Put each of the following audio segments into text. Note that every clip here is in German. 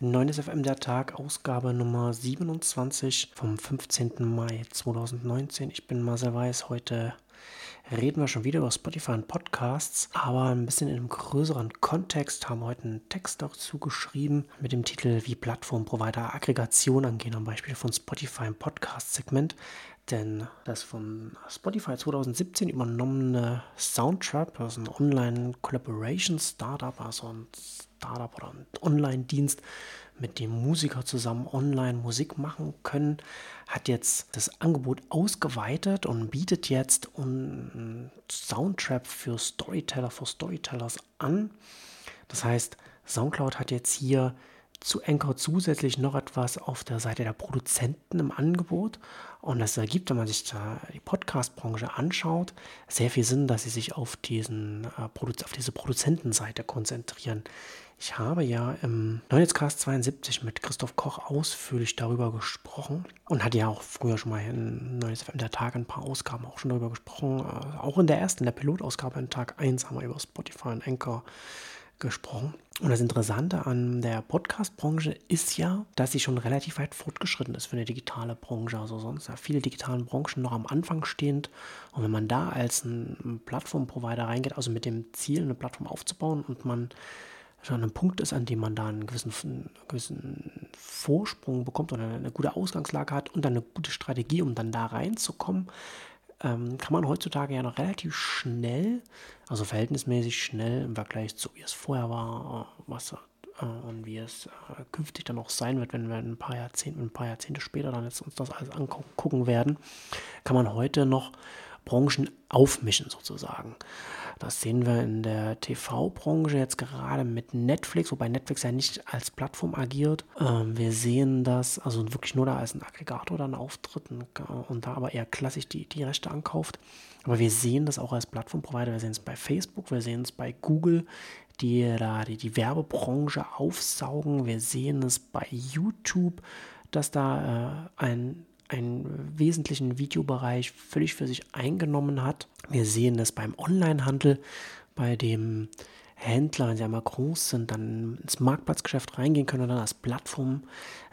9 FM der Tag, Ausgabe Nummer 27 vom 15. Mai 2019. Ich bin Marcel Weiß. Heute reden wir schon wieder über Spotify und Podcasts, aber ein bisschen in einem größeren Kontext haben wir heute einen Text dazu geschrieben mit dem Titel Wie Plattformprovider Aggregation angehen, am Beispiel von Spotify im Podcast-Segment. Denn das von Spotify 2017 übernommene Soundtrap, das ist ein Online-Collaboration-Startup, also ein Startup oder ein Online-Dienst, mit dem Musiker zusammen online Musik machen können, hat jetzt das Angebot ausgeweitet und bietet jetzt einen Soundtrap für Storyteller, für Storytellers an. Das heißt, Soundcloud hat jetzt hier zu Anchor zusätzlich noch etwas auf der Seite der Produzenten im Angebot. Und das ergibt, wenn man sich die Podcast-Branche anschaut, sehr viel Sinn, dass sie sich auf, diesen, äh, auf diese Produzentenseite konzentrieren. Ich habe ja im Neujahrscast 72 mit Christoph Koch ausführlich darüber gesprochen und hatte ja auch früher schon mal in FM der Tag ein paar Ausgaben auch schon darüber gesprochen. Äh, auch in der ersten, in der Pilotausgabe in Tag 1 haben wir über Spotify und Anchor gesprochen. Und das Interessante an der Podcast-Branche ist ja, dass sie schon relativ weit fortgeschritten ist für eine digitale Branche. Also sonst ja viele digitalen Branchen noch am Anfang stehend. Und wenn man da als ein Plattformprovider reingeht, also mit dem Ziel, eine Plattform aufzubauen und man schon an einem Punkt ist, an dem man da einen gewissen, einen gewissen Vorsprung bekommt oder eine gute Ausgangslage hat und dann eine gute Strategie, um dann da reinzukommen, ähm, kann man heutzutage ja noch relativ schnell, also verhältnismäßig schnell im Vergleich zu wie es vorher war, was äh, und wie es äh, künftig dann auch sein wird, wenn wir ein paar Jahrzehnte, ein paar Jahrzehnte später dann jetzt uns das alles angucken werden, kann man heute noch Branchen aufmischen sozusagen. Das sehen wir in der TV-Branche jetzt gerade mit Netflix, wobei Netflix ja nicht als Plattform agiert. Ähm, wir sehen das, also wirklich nur da als ein Aggregator dann auftritt und, und da aber eher klassisch die, die Rechte ankauft. Aber wir sehen das auch als Plattformprovider. Wir sehen es bei Facebook, wir sehen es bei Google, die da die, die Werbebranche aufsaugen. Wir sehen es bei YouTube, dass da äh, ein einen wesentlichen Videobereich völlig für sich eingenommen hat. Wir sehen das beim Onlinehandel, bei dem Händler, wenn sie einmal groß sind, dann ins Marktplatzgeschäft reingehen können und dann als Plattform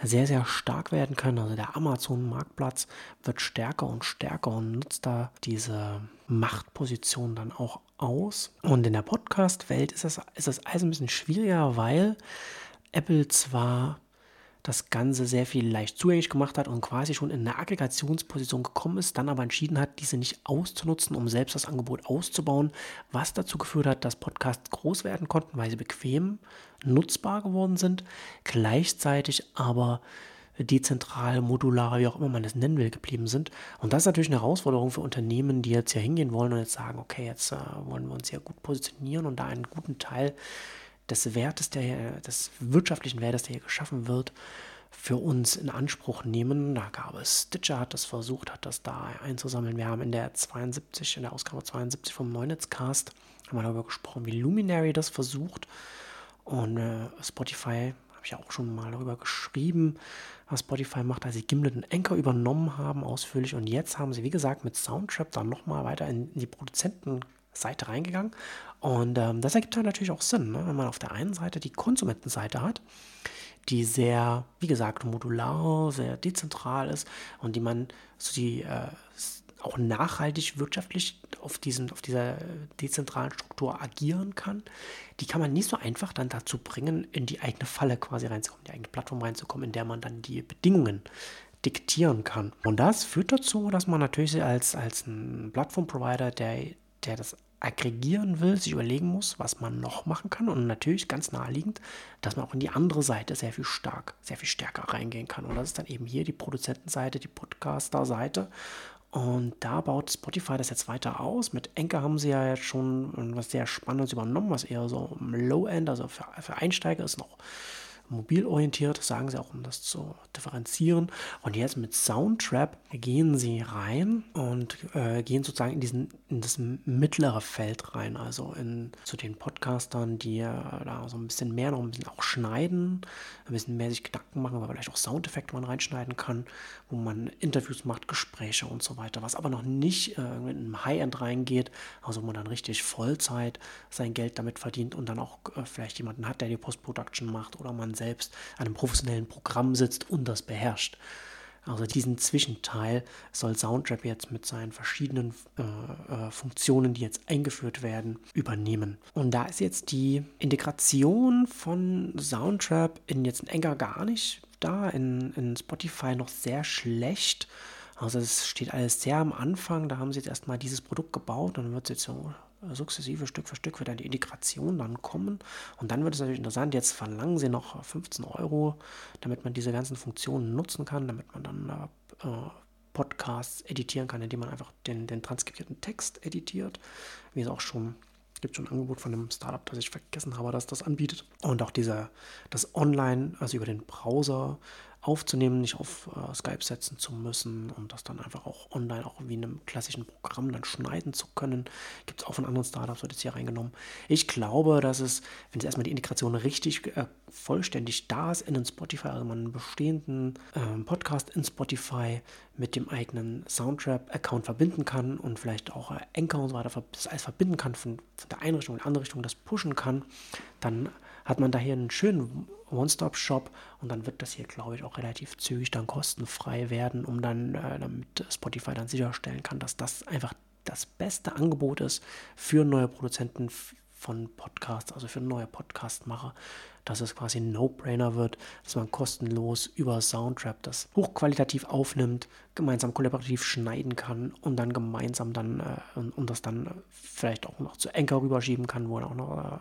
sehr, sehr stark werden können. Also der Amazon-Marktplatz wird stärker und stärker und nutzt da diese Machtposition dann auch aus. Und in der Podcast-Welt ist das, ist das alles ein bisschen schwieriger, weil Apple zwar das Ganze sehr viel leicht zugänglich gemacht hat und quasi schon in eine Aggregationsposition gekommen ist, dann aber entschieden hat, diese nicht auszunutzen, um selbst das Angebot auszubauen, was dazu geführt hat, dass Podcasts groß werden konnten, weil sie bequem nutzbar geworden sind, gleichzeitig aber dezentral, modular, wie auch immer man das nennen will, geblieben sind. Und das ist natürlich eine Herausforderung für Unternehmen, die jetzt hier hingehen wollen und jetzt sagen, okay, jetzt äh, wollen wir uns hier gut positionieren und da einen guten Teil des Wertes, der des wirtschaftlichen Wertes, der hier geschaffen wird, für uns in Anspruch nehmen. Da gab es Stitcher, hat das versucht, hat das da einzusammeln. Wir haben in der 72, in der Ausgabe 72 vom Neunetzcast, haben wir darüber gesprochen, wie Luminary das versucht. Und äh, Spotify, habe ich auch schon mal darüber geschrieben, was Spotify macht, als sie Gimlet und Anchor übernommen haben, ausführlich. Und jetzt haben sie, wie gesagt, mit Soundtrap dann nochmal weiter in die Produzenten Seite reingegangen. Und ähm, das ergibt dann natürlich auch Sinn, ne? wenn man auf der einen Seite die Konsumentenseite hat, die sehr, wie gesagt, modular, sehr dezentral ist und die man so die äh, auch nachhaltig wirtschaftlich auf, diesen, auf dieser dezentralen Struktur agieren kann, die kann man nicht so einfach dann dazu bringen, in die eigene Falle quasi reinzukommen, in die eigene Plattform reinzukommen, in der man dann die Bedingungen diktieren kann. Und das führt dazu, dass man natürlich als, als ein Plattformprovider, der, der das aggregieren will, sich überlegen muss, was man noch machen kann und natürlich ganz naheliegend, dass man auch in die andere Seite sehr viel stark, sehr viel stärker reingehen kann. Und das ist dann eben hier die Produzentenseite, die Podcaster-Seite. Und da baut Spotify das jetzt weiter aus. Mit Enker haben sie ja jetzt schon was sehr Spannendes übernommen, was eher so im Low-End, also für, für Einsteiger ist noch mobil orientiert, sagen sie auch, um das zu differenzieren. Und jetzt mit Soundtrap gehen sie rein und äh, gehen sozusagen in, diesen, in das mittlere Feld rein, also in, zu den Podcastern, die äh, da so ein bisschen mehr noch ein bisschen auch schneiden, ein bisschen mehr sich Gedanken machen, weil vielleicht auch Soundeffekte man reinschneiden kann, wo man Interviews macht, Gespräche und so weiter, was aber noch nicht äh, in einem High-End reingeht, also wo man dann richtig Vollzeit sein Geld damit verdient und dann auch äh, vielleicht jemanden hat, der die Post-Production macht oder man selbst an einem professionellen Programm sitzt und das beherrscht. Also diesen Zwischenteil soll Soundtrap jetzt mit seinen verschiedenen äh, äh, Funktionen, die jetzt eingeführt werden, übernehmen. Und da ist jetzt die Integration von Soundtrap in jetzt in Enger gar nicht da, in, in Spotify noch sehr schlecht. Also es steht alles sehr am Anfang. Da haben sie jetzt erstmal dieses Produkt gebaut und dann wird es jetzt so sukzessive Stück für Stück wird dann die Integration dann kommen. Und dann wird es natürlich interessant, jetzt verlangen sie noch 15 Euro, damit man diese ganzen Funktionen nutzen kann, damit man dann äh, Podcasts editieren kann, indem man einfach den, den transkribierten Text editiert, wie es auch schon gibt schon ein Angebot von einem Startup, das ich vergessen habe, dass das anbietet. Und auch dieser, das Online, also über den Browser aufzunehmen, nicht auf äh, Skype setzen zu müssen und das dann einfach auch online, auch wie in einem klassischen Programm dann schneiden zu können. Gibt es auch von anderen Startups, wird jetzt hier reingenommen. Ich glaube, dass es, wenn es erstmal die Integration richtig äh, vollständig da ist in den Spotify, also man einen bestehenden äh, Podcast in Spotify mit dem eigenen Soundtrap-Account verbinden kann und vielleicht auch äh, Anchor und so weiter das alles verbinden kann, von, von der einen Richtung in die andere Richtung das pushen kann, dann hat man da hier einen schönen One-Stop-Shop und dann wird das hier, glaube ich, auch relativ zügig dann kostenfrei werden, um dann, äh, damit Spotify dann sicherstellen kann, dass das einfach das beste Angebot ist für neue Produzenten von Podcasts, also für neue Podcastmacher, dass es quasi ein No-Brainer wird, dass man kostenlos über Soundtrap das hochqualitativ aufnimmt, gemeinsam kollaborativ schneiden kann und dann gemeinsam dann äh, und, und, das dann vielleicht auch noch zu Anchor rüberschieben kann, wo dann auch noch äh,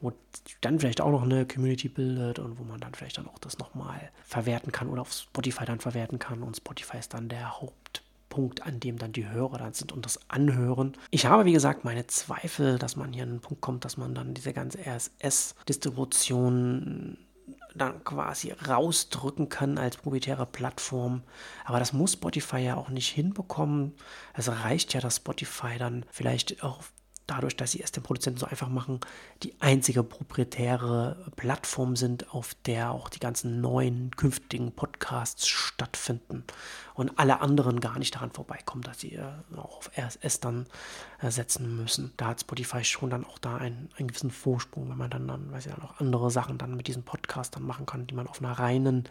wo dann vielleicht auch noch eine Community bildet und wo man dann vielleicht dann auch das nochmal verwerten kann oder auf Spotify dann verwerten kann und Spotify ist dann der Hauptpunkt, an dem dann die Hörer dann sind und das anhören. Ich habe, wie gesagt, meine Zweifel, dass man hier an einen Punkt kommt, dass man dann diese ganze RSS-Distribution dann quasi rausdrücken kann als proprietäre Plattform. Aber das muss Spotify ja auch nicht hinbekommen. Es reicht ja, dass Spotify dann vielleicht auch dadurch, dass sie es den Produzenten so einfach machen, die einzige proprietäre Plattform sind, auf der auch die ganzen neuen künftigen Podcasts stattfinden und alle anderen gar nicht daran vorbeikommen, dass sie äh, auch auf RSS dann äh, setzen müssen. Da hat Spotify schon dann auch da einen, einen gewissen Vorsprung, wenn man dann, dann, weiß ich, dann auch andere Sachen dann mit diesem Podcast dann machen kann, die man auf einer reinen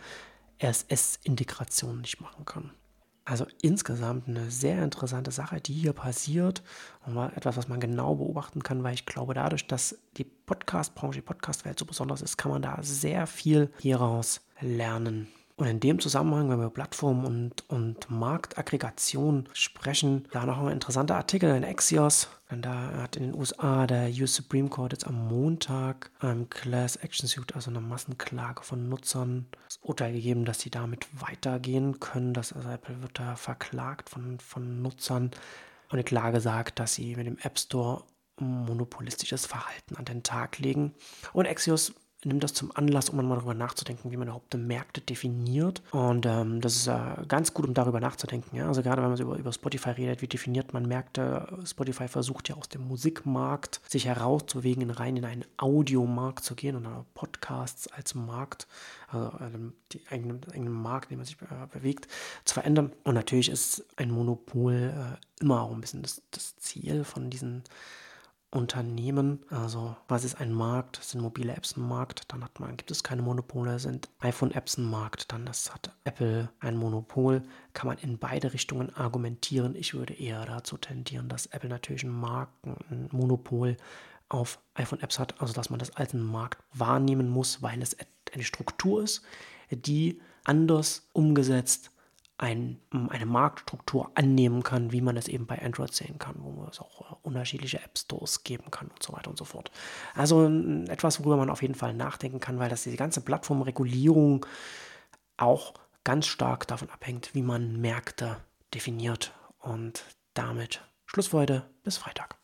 RSS-Integration nicht machen kann. Also insgesamt eine sehr interessante Sache, die hier passiert und etwas, was man genau beobachten kann, weil ich glaube, dadurch, dass die Podcast-Branche, die Podcast-Welt so besonders ist, kann man da sehr viel hieraus lernen. Und in dem Zusammenhang, wenn wir über Plattformen und, und Marktaggregation sprechen, da noch ein interessanter Artikel in Axios. Denn da hat in den USA der US Supreme Court jetzt am Montag einem Class Action Suit, also einer Massenklage von Nutzern, das Urteil gegeben, dass sie damit weitergehen können. Dass also Apple wird da verklagt von, von Nutzern. Und die Klage sagt, dass sie mit dem App Store monopolistisches Verhalten an den Tag legen. Und Axios nimmt das zum Anlass, um mal darüber nachzudenken, wie man überhaupt Märkte definiert. Und ähm, das ist äh, ganz gut, um darüber nachzudenken. Ja? Also gerade wenn man über, über Spotify redet, wie definiert man Märkte? Spotify versucht ja aus dem Musikmarkt sich herauszubewegen, in rein in einen Audiomarkt zu gehen und Podcasts als Markt, also äh, eigenen, eigenen Markt, dem man sich äh, bewegt, zu verändern. Und natürlich ist ein Monopol äh, immer auch ein bisschen das, das Ziel von diesen Unternehmen. Also was ist ein Markt? Sind mobile Apps ein Markt? Dann hat man, gibt es keine Monopole. Sind iPhone-Apps ein Markt? Dann das hat Apple ein Monopol. Kann man in beide Richtungen argumentieren. Ich würde eher dazu tendieren, dass Apple natürlich ein Markt, ein Monopol auf iPhone-Apps hat. Also dass man das als einen Markt wahrnehmen muss, weil es eine Struktur ist, die anders umgesetzt ein, eine Marktstruktur annehmen kann, wie man es eben bei Android sehen kann, wo es auch äh, unterschiedliche App Stores geben kann und so weiter und so fort. Also etwas, worüber man auf jeden Fall nachdenken kann, weil das diese ganze Plattformregulierung auch ganz stark davon abhängt, wie man Märkte definiert. Und damit Schluss für heute, bis Freitag.